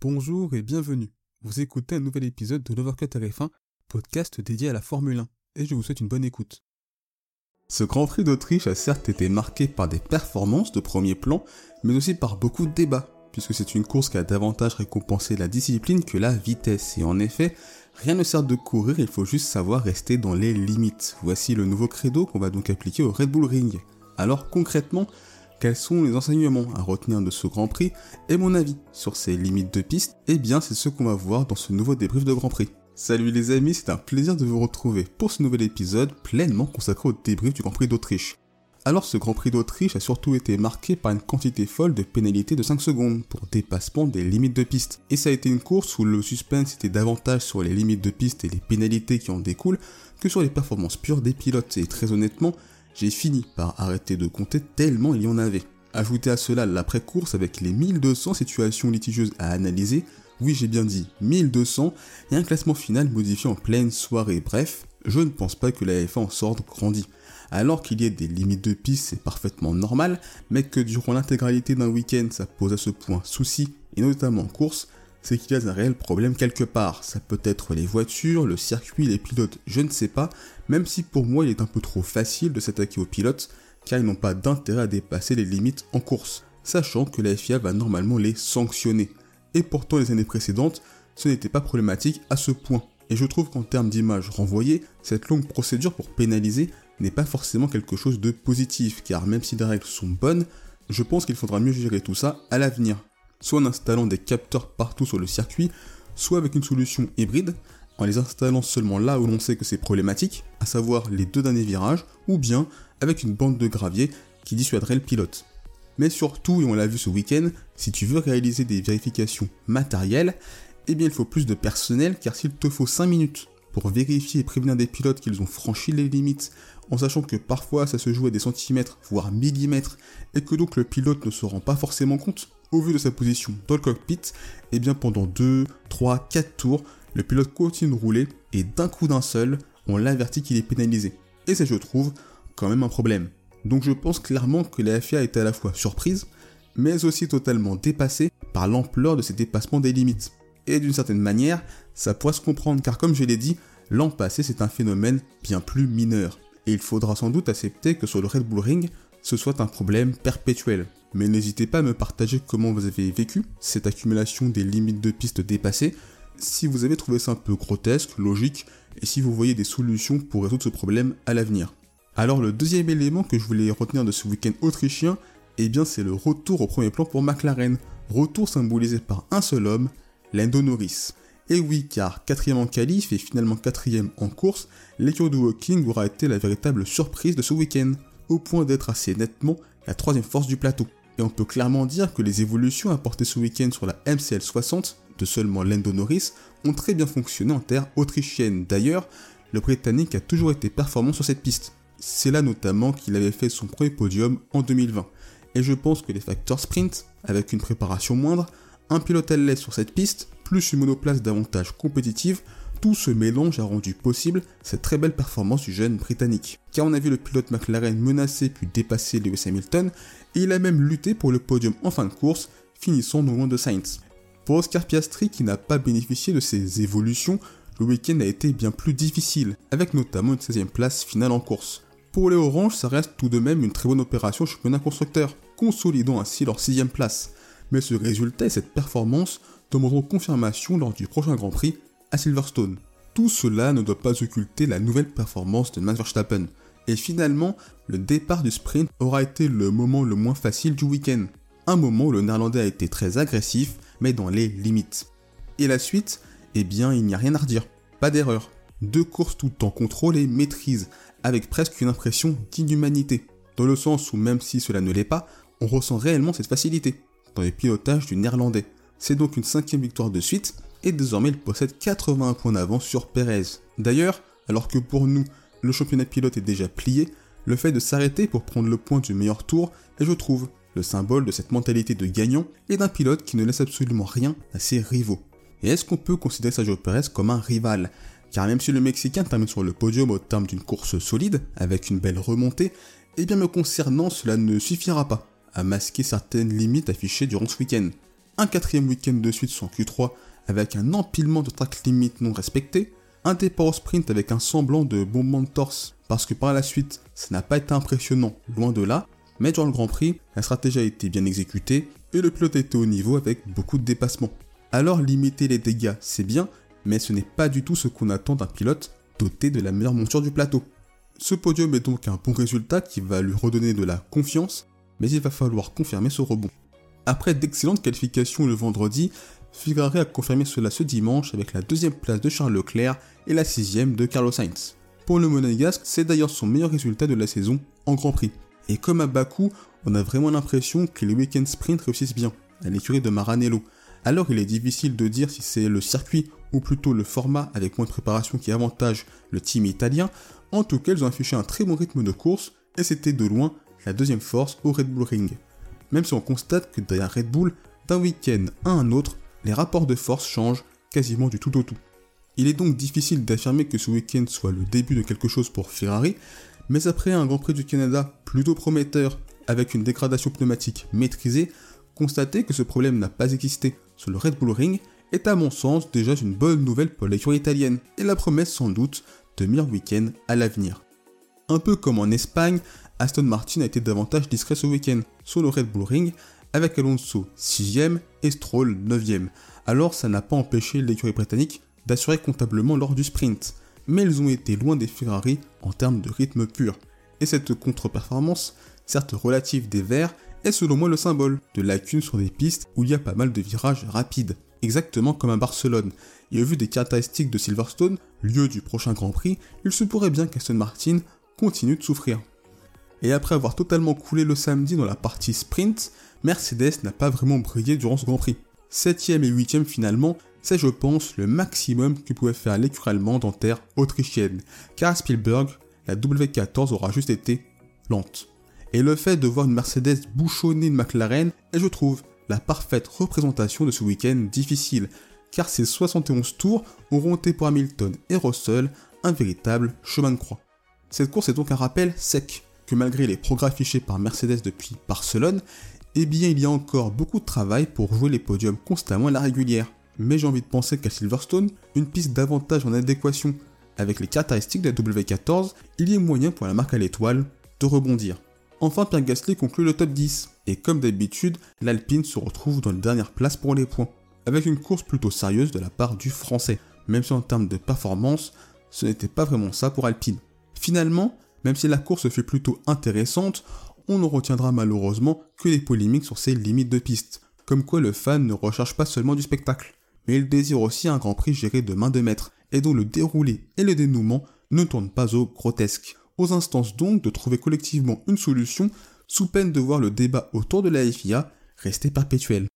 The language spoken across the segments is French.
Bonjour et bienvenue. Vous écoutez un nouvel épisode de l'Overcut RF1, podcast dédié à la Formule 1, et je vous souhaite une bonne écoute. Ce Grand Prix d'Autriche a certes été marqué par des performances de premier plan, mais aussi par beaucoup de débats, puisque c'est une course qui a davantage récompensé la discipline que la vitesse, et en effet, rien ne sert de courir, il faut juste savoir rester dans les limites. Voici le nouveau credo qu'on va donc appliquer au Red Bull Ring. Alors concrètement, quels sont les enseignements à retenir de ce Grand Prix et mon avis sur ces limites de piste Eh bien, c'est ce qu'on va voir dans ce nouveau débrief de Grand Prix. Salut les amis, c'est un plaisir de vous retrouver pour ce nouvel épisode pleinement consacré au débrief du Grand Prix d'Autriche. Alors ce Grand Prix d'Autriche a surtout été marqué par une quantité folle de pénalités de 5 secondes pour dépassement des limites de piste. Et ça a été une course où le suspense était davantage sur les limites de piste et les pénalités qui en découlent que sur les performances pures des pilotes. Et très honnêtement, j'ai fini par arrêter de compter tellement il y en avait. Ajoutez à cela l'après-course avec les 1200 situations litigieuses à analyser, oui j'ai bien dit 1200, et un classement final modifié en pleine soirée. Bref, je ne pense pas que la F1 en sorte grandi. Alors qu'il y ait des limites de piste, c'est parfaitement normal, mais que durant l'intégralité d'un week-end ça pose à ce point souci, et notamment en course, c'est qu'il y a un réel problème quelque part. Ça peut être les voitures, le circuit, les pilotes, je ne sais pas, même si pour moi il est un peu trop facile de s'attaquer aux pilotes, car ils n'ont pas d'intérêt à dépasser les limites en course, sachant que la FIA va normalement les sanctionner. Et pourtant les années précédentes, ce n'était pas problématique à ce point. Et je trouve qu'en termes d'image renvoyée, cette longue procédure pour pénaliser n'est pas forcément quelque chose de positif, car même si les règles sont bonnes, je pense qu'il faudra mieux gérer tout ça à l'avenir soit en installant des capteurs partout sur le circuit, soit avec une solution hybride, en les installant seulement là où l'on sait que c'est problématique, à savoir les deux derniers virages, ou bien avec une bande de gravier qui dissuaderait le pilote. Mais surtout, et on l'a vu ce week-end, si tu veux réaliser des vérifications matérielles, eh bien il faut plus de personnel car s'il te faut 5 minutes pour vérifier et prévenir des pilotes qu'ils ont franchi les limites, en sachant que parfois ça se joue à des centimètres, voire millimètres, et que donc le pilote ne se rend pas forcément compte, au vu de sa position dans le cockpit, et bien pendant 2, 3, 4 tours, le pilote continue de rouler et d'un coup d'un seul, on l'avertit qu'il est pénalisé. Et c'est, je trouve, quand même un problème. Donc je pense clairement que la FIA est à la fois surprise, mais aussi totalement dépassée par l'ampleur de ces dépassements des limites. Et d'une certaine manière, ça pourrait se comprendre car comme je l'ai dit, l'an passé c'est un phénomène bien plus mineur. Et il faudra sans doute accepter que sur le Red Bull Ring, ce soit un problème perpétuel. Mais n'hésitez pas à me partager comment vous avez vécu cette accumulation des limites de piste dépassées, si vous avez trouvé ça un peu grotesque, logique, et si vous voyez des solutions pour résoudre ce problème à l'avenir. Alors le deuxième élément que je voulais retenir de ce week-end autrichien, eh bien c'est le retour au premier plan pour McLaren. Retour symbolisé par un seul homme, Lando Norris. Et oui, car quatrième en qualif et finalement quatrième en course, l'équipe de Walking aura été la véritable surprise de ce week-end au point d'être assez nettement la troisième force du plateau. Et on peut clairement dire que les évolutions apportées ce week-end sur la MCL 60 de seulement Lando Norris ont très bien fonctionné en terre autrichienne. D'ailleurs, le Britannique a toujours été performant sur cette piste. C'est là notamment qu'il avait fait son premier podium en 2020. Et je pense que les facteurs sprint, avec une préparation moindre, un pilote l'aise sur cette piste, plus une monoplace davantage compétitive, tout ce mélange a rendu possible cette très belle performance du jeune britannique. Car on a vu le pilote McLaren menacer puis dépasser Lewis Hamilton, et il a même lutté pour le podium en fin de course, finissant non loin de Sainz. Pour Oscar Piastri, qui n'a pas bénéficié de ces évolutions, le week-end a été bien plus difficile, avec notamment une 16e place finale en course. Pour les Oranges, ça reste tout de même une très bonne opération championnat constructeur, consolidant ainsi leur 6 place. Mais ce résultat et cette performance demanderont confirmation lors du prochain Grand Prix à Silverstone. Tout cela ne doit pas occulter la nouvelle performance de Max Verstappen. Et finalement, le départ du sprint aura été le moment le moins facile du week-end. Un moment où le néerlandais a été très agressif, mais dans les limites. Et la suite? Eh bien, il n'y a rien à redire. Pas d'erreur. Deux courses tout en contrôle et maîtrise, avec presque une impression d'inhumanité. Dans le sens où même si cela ne l'est pas, on ressent réellement cette facilité dans le pilotage du néerlandais. C'est donc une cinquième victoire de suite, et désormais il possède 81 points d'avance sur Perez. D'ailleurs, alors que pour nous, le championnat pilote est déjà plié, le fait de s'arrêter pour prendre le point du meilleur tour est, je trouve, le symbole de cette mentalité de gagnant et d'un pilote qui ne laisse absolument rien à ses rivaux. Et est-ce qu'on peut considérer Sergio Perez comme un rival? Car même si le Mexicain termine sur le podium au terme d'une course solide, avec une belle remontée, eh bien me concernant, cela ne suffira pas à masquer certaines limites affichées durant ce week-end. un quatrième week-end de suite sur Q3 avec un empilement de track limit non respecté, un départ au sprint avec un semblant de bombement de torse, parce que par la suite, ça n'a pas été impressionnant, loin de là, mais durant le Grand Prix, la stratégie a été bien exécutée et le pilote était au niveau avec beaucoup de dépassements. Alors limiter les dégâts, c'est bien, mais ce n'est pas du tout ce qu'on attend d'un pilote doté de la meilleure monture du plateau. Ce podium est donc un bon résultat qui va lui redonner de la confiance, mais il va falloir confirmer ce rebond. Après d'excellentes qualifications le vendredi, Ferrari a confirmé cela ce dimanche avec la deuxième place de Charles Leclerc et la sixième de Carlos Sainz. Pour le Monégasque, c'est d'ailleurs son meilleur résultat de la saison en Grand Prix. Et comme à Bakou, on a vraiment l'impression que les week-ends sprint réussissent bien, à l'écurie de Maranello. Alors il est difficile de dire si c'est le circuit ou plutôt le format avec moins de préparation qui avantage le team italien. En tout cas, ils ont affiché un très bon rythme de course et c'était de loin deuxième force au Red Bull Ring. Même si on constate que derrière Red Bull, d'un week-end à un autre, les rapports de force changent quasiment du tout au tout. Il est donc difficile d'affirmer que ce week-end soit le début de quelque chose pour Ferrari, mais après un Grand Prix du Canada plutôt prometteur avec une dégradation pneumatique maîtrisée, constater que ce problème n'a pas existé sur le Red Bull Ring est à mon sens déjà une bonne nouvelle pour l'écurie italienne et la promesse sans doute de meilleurs week-ends à l'avenir. Un peu comme en Espagne, Aston Martin a été davantage discret ce week-end sur le Red Bull Ring avec Alonso 6ème et Stroll 9ème. Alors ça n'a pas empêché l'écurie britannique d'assurer comptablement lors du sprint, mais ils ont été loin des Ferrari en termes de rythme pur. Et cette contre-performance, certes relative des Verts, est selon moi le symbole de lacunes sur des pistes où il y a pas mal de virages rapides, exactement comme à Barcelone. Et au vu des caractéristiques de Silverstone, lieu du prochain Grand Prix, il se pourrait bien qu'Aston Martin continue de souffrir. Et après avoir totalement coulé le samedi dans la partie sprint, Mercedes n'a pas vraiment brillé durant ce Grand Prix. 7ème et 8ème finalement, c'est je pense le maximum que pouvait faire l'écurie allemande en terre autrichienne, car à Spielberg, la W14 aura juste été lente. Et le fait de voir une Mercedes bouchonner une McLaren est je trouve la parfaite représentation de ce week-end difficile, car ces 71 tours auront été pour Hamilton et Russell un véritable chemin de croix. Cette course est donc un rappel sec que malgré les progrès affichés par Mercedes depuis Barcelone, eh bien il y a encore beaucoup de travail pour jouer les podiums constamment à la régulière. Mais j'ai envie de penser qu'à Silverstone, une piste davantage en adéquation avec les caractéristiques de la W14, il y a moyen pour la marque à l'étoile de rebondir. Enfin, Pierre Gasly conclut le top 10, et comme d'habitude, l'Alpine se retrouve dans la dernière place pour les points, avec une course plutôt sérieuse de la part du français, même si en termes de performance, ce n'était pas vraiment ça pour Alpine. Finalement, même si la course fut plutôt intéressante, on ne retiendra malheureusement que les polémiques sur ses limites de piste, comme quoi le fan ne recherche pas seulement du spectacle, mais il désire aussi un Grand Prix géré de main de maître, et dont le déroulé et le dénouement ne tournent pas au grotesque. Aux instances donc de trouver collectivement une solution, sous peine de voir le débat autour de la FIA rester perpétuel.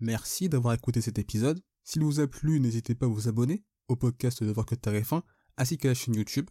Merci d'avoir écouté cet épisode. S'il vous a plu, n'hésitez pas à vous abonner au podcast de Voir que Tarif ainsi qu'à la chaîne YouTube.